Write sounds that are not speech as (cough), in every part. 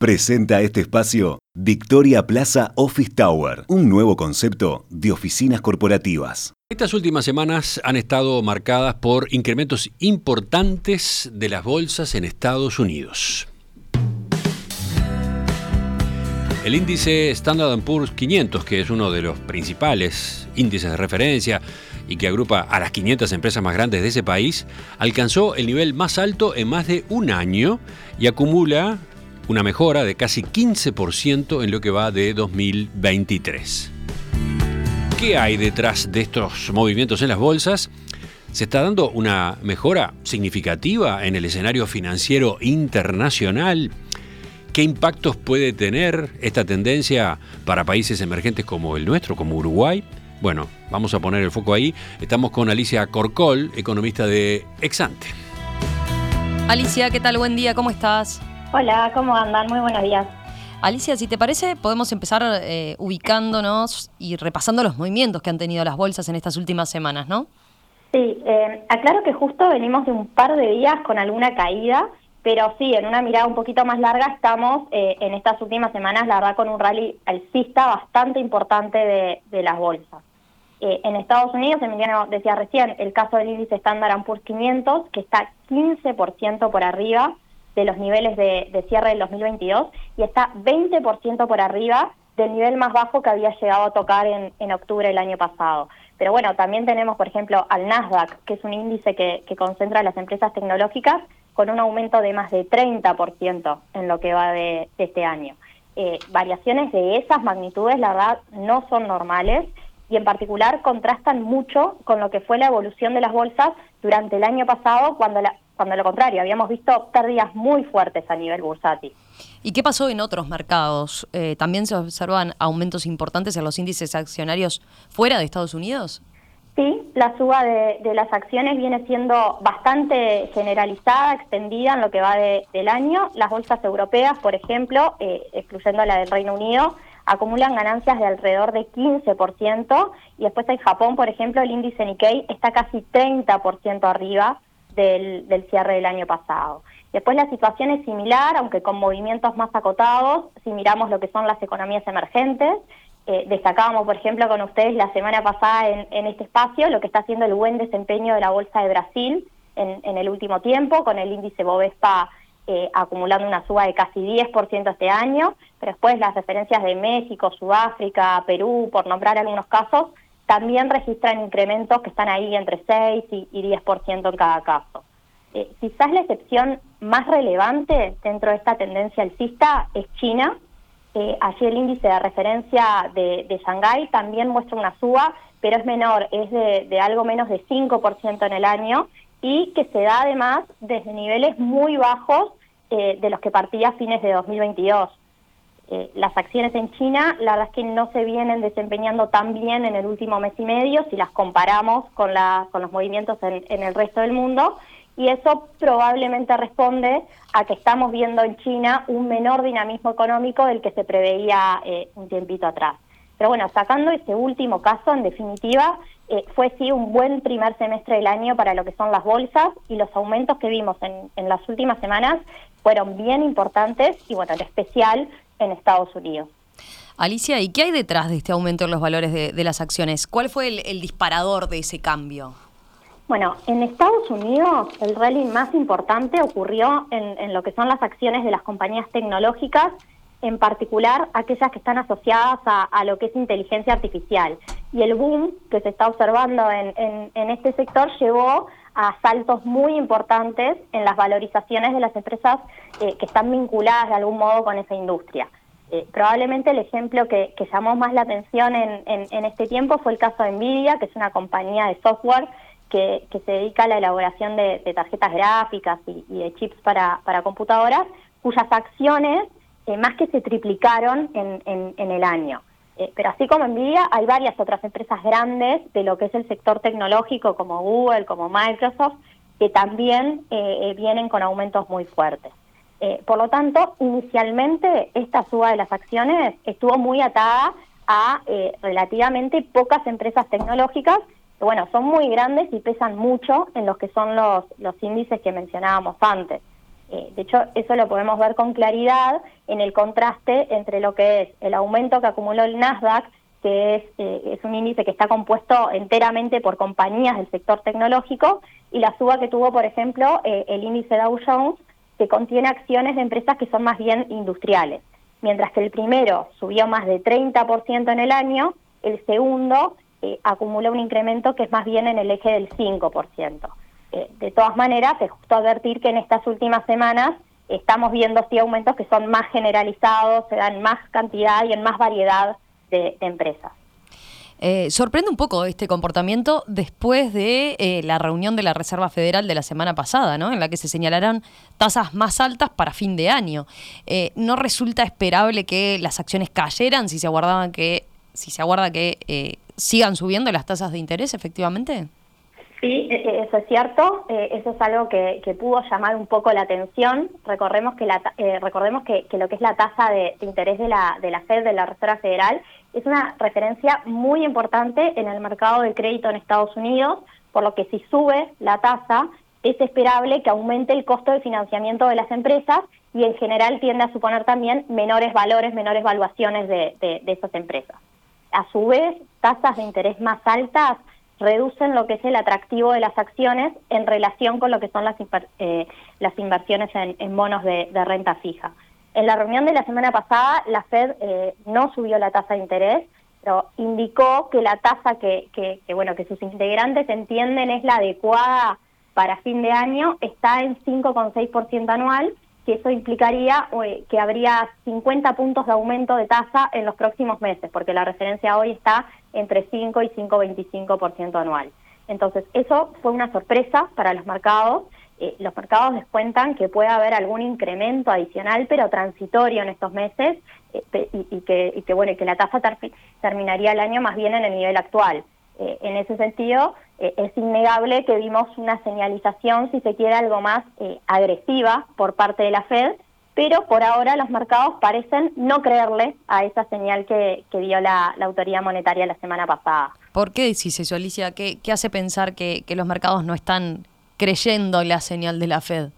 Presenta este espacio Victoria Plaza Office Tower, un nuevo concepto de oficinas corporativas. Estas últimas semanas han estado marcadas por incrementos importantes de las bolsas en Estados Unidos. El índice Standard Poor's 500, que es uno de los principales índices de referencia y que agrupa a las 500 empresas más grandes de ese país, alcanzó el nivel más alto en más de un año y acumula una mejora de casi 15% en lo que va de 2023. ¿Qué hay detrás de estos movimientos en las bolsas? ¿Se está dando una mejora significativa en el escenario financiero internacional? ¿Qué impactos puede tener esta tendencia para países emergentes como el nuestro, como Uruguay? Bueno, vamos a poner el foco ahí. Estamos con Alicia Corcol, economista de Exante. Alicia, ¿qué tal? Buen día, ¿cómo estás? Hola, ¿cómo andan? Muy buenos días. Alicia, si te parece, podemos empezar eh, ubicándonos y repasando los movimientos que han tenido las bolsas en estas últimas semanas, ¿no? Sí, eh, aclaro que justo venimos de un par de días con alguna caída pero sí, en una mirada un poquito más larga estamos eh, en estas últimas semanas, la verdad, con un rally alcista bastante importante de, las bolsas. Eh, en Estados Unidos, Emiliano decía recién, el caso del índice Standard Poor's 500, que está 15% por arriba de los niveles de, cierre del 2022 y está 20% por arriba del nivel más bajo que había llegado a tocar en, en octubre del año pasado. Pero bueno, también tenemos, por ejemplo, al Nasdaq, que es un índice que, que concentra las empresas tecnológicas, con un aumento de más de 30% en lo que va de, este año. Eh, variaciones de esas magnitudes, la verdad, no son normales y en particular contrastan mucho con lo que fue la evolución de las bolsas durante el año pasado, cuando, la, cuando lo contrario, habíamos visto pérdidas muy fuertes a nivel bursátil. ¿Y qué pasó en otros mercados? Eh, ¿También se observan aumentos importantes en los índices accionarios fuera de Estados Unidos? Sí, la suba de, las acciones viene siendo bastante generalizada, extendida en lo que va del año. Las bolsas europeas, por ejemplo, eh, excluyendo la del Reino Unido, acumulan ganancias de alrededor de 15%, y después en Japón, por ejemplo, el índice Nikkei está casi 30% arriba del, cierre del año pasado. Después la situación es similar, aunque con movimientos más acotados, si miramos lo que son las economías emergentes, eh, destacábamos, por ejemplo, con ustedes la semana pasada en, este espacio lo que está haciendo el buen desempeño de la Bolsa de Brasil en, el último tiempo, con el índice Bovespa eh, acumulando una suba de casi 10% este año, pero después las referencias de México, Sudáfrica, Perú, por nombrar algunos casos, también registran incrementos que están ahí entre 6 y, 10% en cada caso. Eh, quizás la excepción más relevante dentro de esta tendencia alcista es China, eh, allí el índice de referencia de, de Shanghái también muestra una suba, pero es menor, es de, algo menos de 5% en el año y que se da además desde niveles muy bajos eh, de los que partía a fines de 2022. Eh, las acciones en China, la verdad es que no se vienen desempeñando tan bien en el último mes y medio si las comparamos con, con los movimientos en el resto del mundo y eso probablemente responde a que estamos viendo en China un menor dinamismo económico del que se preveía eh, un tiempito atrás. Pero bueno, sacando ese último caso, en definitiva, eh, fue sí un buen primer semestre del año para lo que son las bolsas y los aumentos que vimos en, las últimas semanas fueron bien importantes y bueno, en especial en Estados Unidos. Alicia, ¿y qué hay detrás de este aumento en los valores de, las acciones? ¿Cuál fue el disparador de ese cambio? Bueno, en Estados Unidos el rally más importante ocurrió en, lo que son las acciones de las compañías tecnológicas, en particular aquellas que están asociadas a, lo que es inteligencia artificial. Y el boom que se está observando en, este sector llevó a saltos muy importantes en las valorizaciones de las empresas eh, que están vinculadas de algún modo con esa industria. Eh, probablemente el ejemplo que, llamó más la atención en, este tiempo fue el caso de Nvidia, que es una compañía de software que, se dedica a la elaboración de, tarjetas gráficas y, de chips para, computadoras, cuyas acciones eh, más que se triplicaron en, el año. Eh, pero así como Nvidia, hay varias otras empresas grandes de lo que es el sector tecnológico, como Google, como Microsoft, que también eh, vienen con aumentos muy fuertes. por lo tanto, inicialmente esta suba de las acciones estuvo muy atada a relativamente pocas empresas tecnológicas bueno, son muy grandes y pesan mucho en los que son los, los índices que mencionábamos antes. Eh, de hecho, eso lo podemos ver con claridad en el contraste entre lo que es el aumento que acumuló el Nasdaq, que es, eh, un índice que está compuesto enteramente por compañías del sector tecnológico, y la suba que tuvo, por ejemplo, eh, el índice Dow Jones, que contiene acciones de empresas que son más bien industriales. Mientras que el primero subió más de 30% en el año, el segundo acumula un incremento que es más bien en el eje del 5%. Eh, de todas maneras, es justo advertir que en estas últimas semanas estamos viendo sí aumentos que son más generalizados, se dan más cantidad y en más variedad de, empresas. Eh, sorprende un poco este comportamiento después de eh, la reunión de la Reserva Federal de la semana pasada, ¿no? en la que se señalarán tasas más altas para fin de año. ¿No resulta esperable que las acciones cayeran si se aguardaban que, si se aguarda que sigan subiendo las tasas de interés, efectivamente? Sí, e, e, eso es cierto. Eh, eso es algo que, pudo llamar un poco la atención. Recordemos que, la, eh, recordemos que, lo que es la tasa de, interés de la, de la Fed, de la Reserva Federal, es una referencia muy importante en el mercado de crédito en Estados Unidos, por lo que si sube la tasa, es esperable que aumente el costo de financiamiento de las empresas y en general tiende a suponer también menores valores, menores valuaciones de, de esas empresas. A su vez, tasas de interés más altas reducen lo que es el atractivo de las acciones en relación con lo que son las, eh, las inversiones en, bonos de, renta fija. En la reunión de la semana pasada, la Fed eh, no subió la tasa de interés, pero indicó que la tasa que, que, bueno, que sus integrantes entienden es la adecuada para fin de año está en 5,6% anual que eso implicaría eh, que habría 50 puntos de aumento de tasa en los próximos meses, porque la referencia hoy está entre 5 y 5,25% anual. Entonces, eso fue una sorpresa para los mercados. Eh, los mercados descuentan que puede haber algún incremento adicional, pero transitorio en estos meses, eh, y, que, y que, bueno, que la tasa terminaría el año más bien en el nivel actual. Eh, en ese sentido, eh, es innegable que vimos una señalización, si se quiere, algo más eh, agresiva por parte de la Fed, pero por ahora los mercados parecen no creerle a esa señal que, dio la, autoridad monetaria la semana pasada. ¿Por qué decís eso, Alicia? ¿Qué, hace pensar que, que los mercados no están creyendo la señal de la Fed?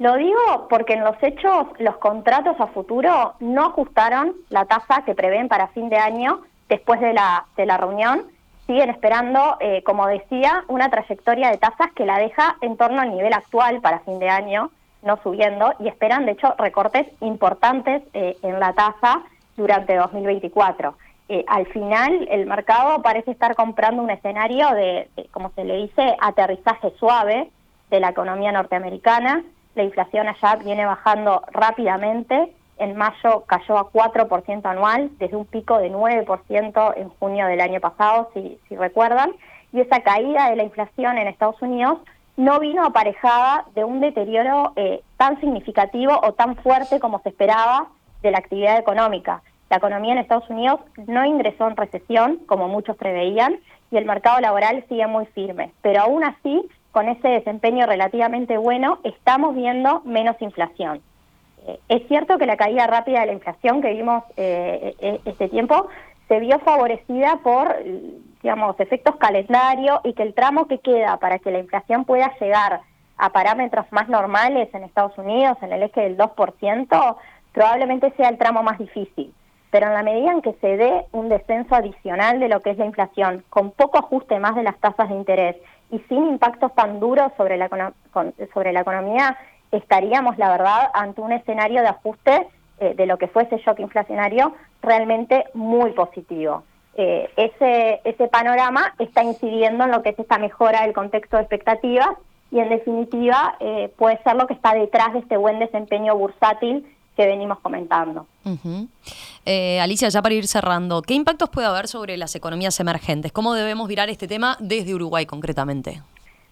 Lo digo porque en los hechos los contratos a futuro no ajustaron la tasa que prevén para fin de año después de la, de la reunión siguen esperando, eh, como decía, una trayectoria de tasas que la deja en torno al nivel actual para fin de año, no subiendo, y esperan, de hecho, recortes importantes eh, en la tasa durante 2024. Eh, al final, el mercado parece estar comprando un escenario de, como se le dice, aterrizaje suave de la economía norteamericana. La inflación allá viene bajando rápidamente en mayo cayó a 4% anual, desde un pico de 9% en junio del año pasado, si, si recuerdan, y esa caída de la inflación en Estados Unidos no vino aparejada de un deterioro eh, tan significativo o tan fuerte como se esperaba de la actividad económica. La economía en Estados Unidos no ingresó en recesión, como muchos preveían, y el mercado laboral sigue muy firme. Pero aún así, con ese desempeño relativamente bueno, estamos viendo menos inflación es cierto que la caída rápida de la inflación que vimos eh, e, este tiempo se vio favorecida por, digamos, efectos calendario y que el tramo que queda para que la inflación pueda llegar a parámetros más normales en Estados Unidos, en el eje del 2%, probablemente sea el tramo más difícil. Pero en la medida en que se dé un descenso adicional de lo que es la inflación, con poco ajuste más de las tasas de interés y sin impactos tan duros sobre la, sobre la economía, estaríamos, la verdad, ante un escenario de ajuste eh, de lo que fue ese shock inflacionario realmente muy positivo. Eh, ese, ese panorama está incidiendo en lo que es esta mejora del contexto de expectativas y en definitiva eh, puede ser lo que está detrás de este buen desempeño bursátil que venimos comentando. Alicia, ya para ir cerrando, ¿qué impactos puede haber sobre las economías emergentes? ¿Cómo debemos mirar este tema desde Uruguay concretamente?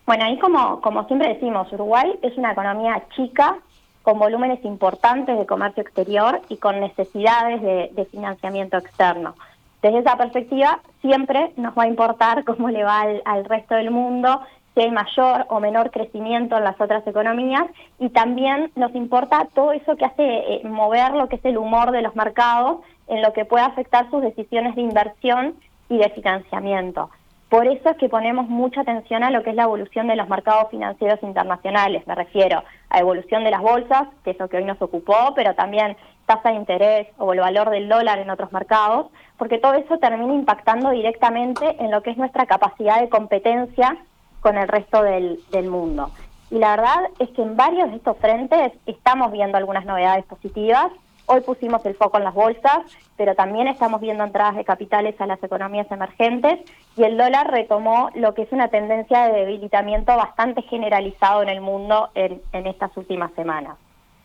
Bueno, ahí como, como siempre decimos, Uruguay es una economía chica, con volúmenes importantes de comercio exterior y con necesidades de, financiamiento externo. Desde esa perspectiva, siempre nos va a importar (laughs) cómo le va al, resto del mundo, si hay mayor o menor crecimiento en las otras economías y también nos importa todo eso que hace eh, mover lo que es el humor de los mercados en lo que puede afectar sus decisiones de inversión y de financiamiento. Por eso es que ponemos mucha atención a lo que es la evolución de los mercados financieros internacionales. Me refiero a evolución de las bolsas, que es lo que hoy nos ocupó, pero también tasa de interés o el valor del dólar en otros mercados, porque todo eso termina impactando directamente en lo que es nuestra capacidad de competencia con el resto del, del mundo. Y la verdad es que en varios de estos frentes estamos viendo algunas novedades positivas. Hoy pusimos el foco en las bolsas, pero también estamos viendo entradas de capitales a las economías emergentes y el dólar retomó lo que es una tendencia de debilitamiento bastante generalizado en el mundo en, en estas últimas semanas.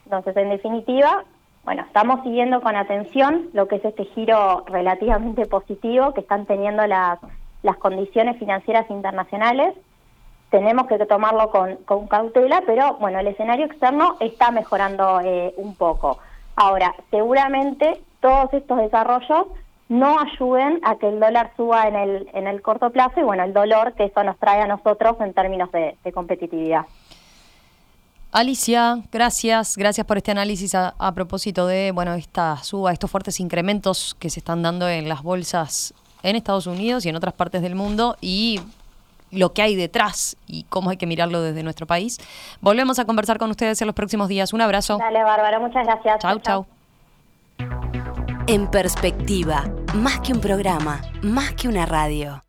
Entonces, en definitiva, bueno, estamos siguiendo con atención lo que es este giro relativamente positivo que están teniendo las, las condiciones financieras internacionales. Tenemos que tomarlo con, con cautela, pero bueno, el escenario externo está mejorando eh, un poco. Ahora, seguramente todos estos desarrollos no ayuden a que el dólar suba en el, en el corto plazo y bueno, el dolor que eso nos trae a nosotros en términos de, competitividad. Alicia, gracias, gracias por este análisis a, a, propósito de bueno esta suba, estos fuertes incrementos que se están dando en las bolsas en Estados Unidos y en otras partes del mundo y lo que hay detrás y cómo hay que mirarlo desde nuestro país. Volvemos a conversar con ustedes en los próximos días. Un abrazo. Dale, Bárbara, muchas gracias. Chau, chau. En perspectiva, más que un programa, más que una radio.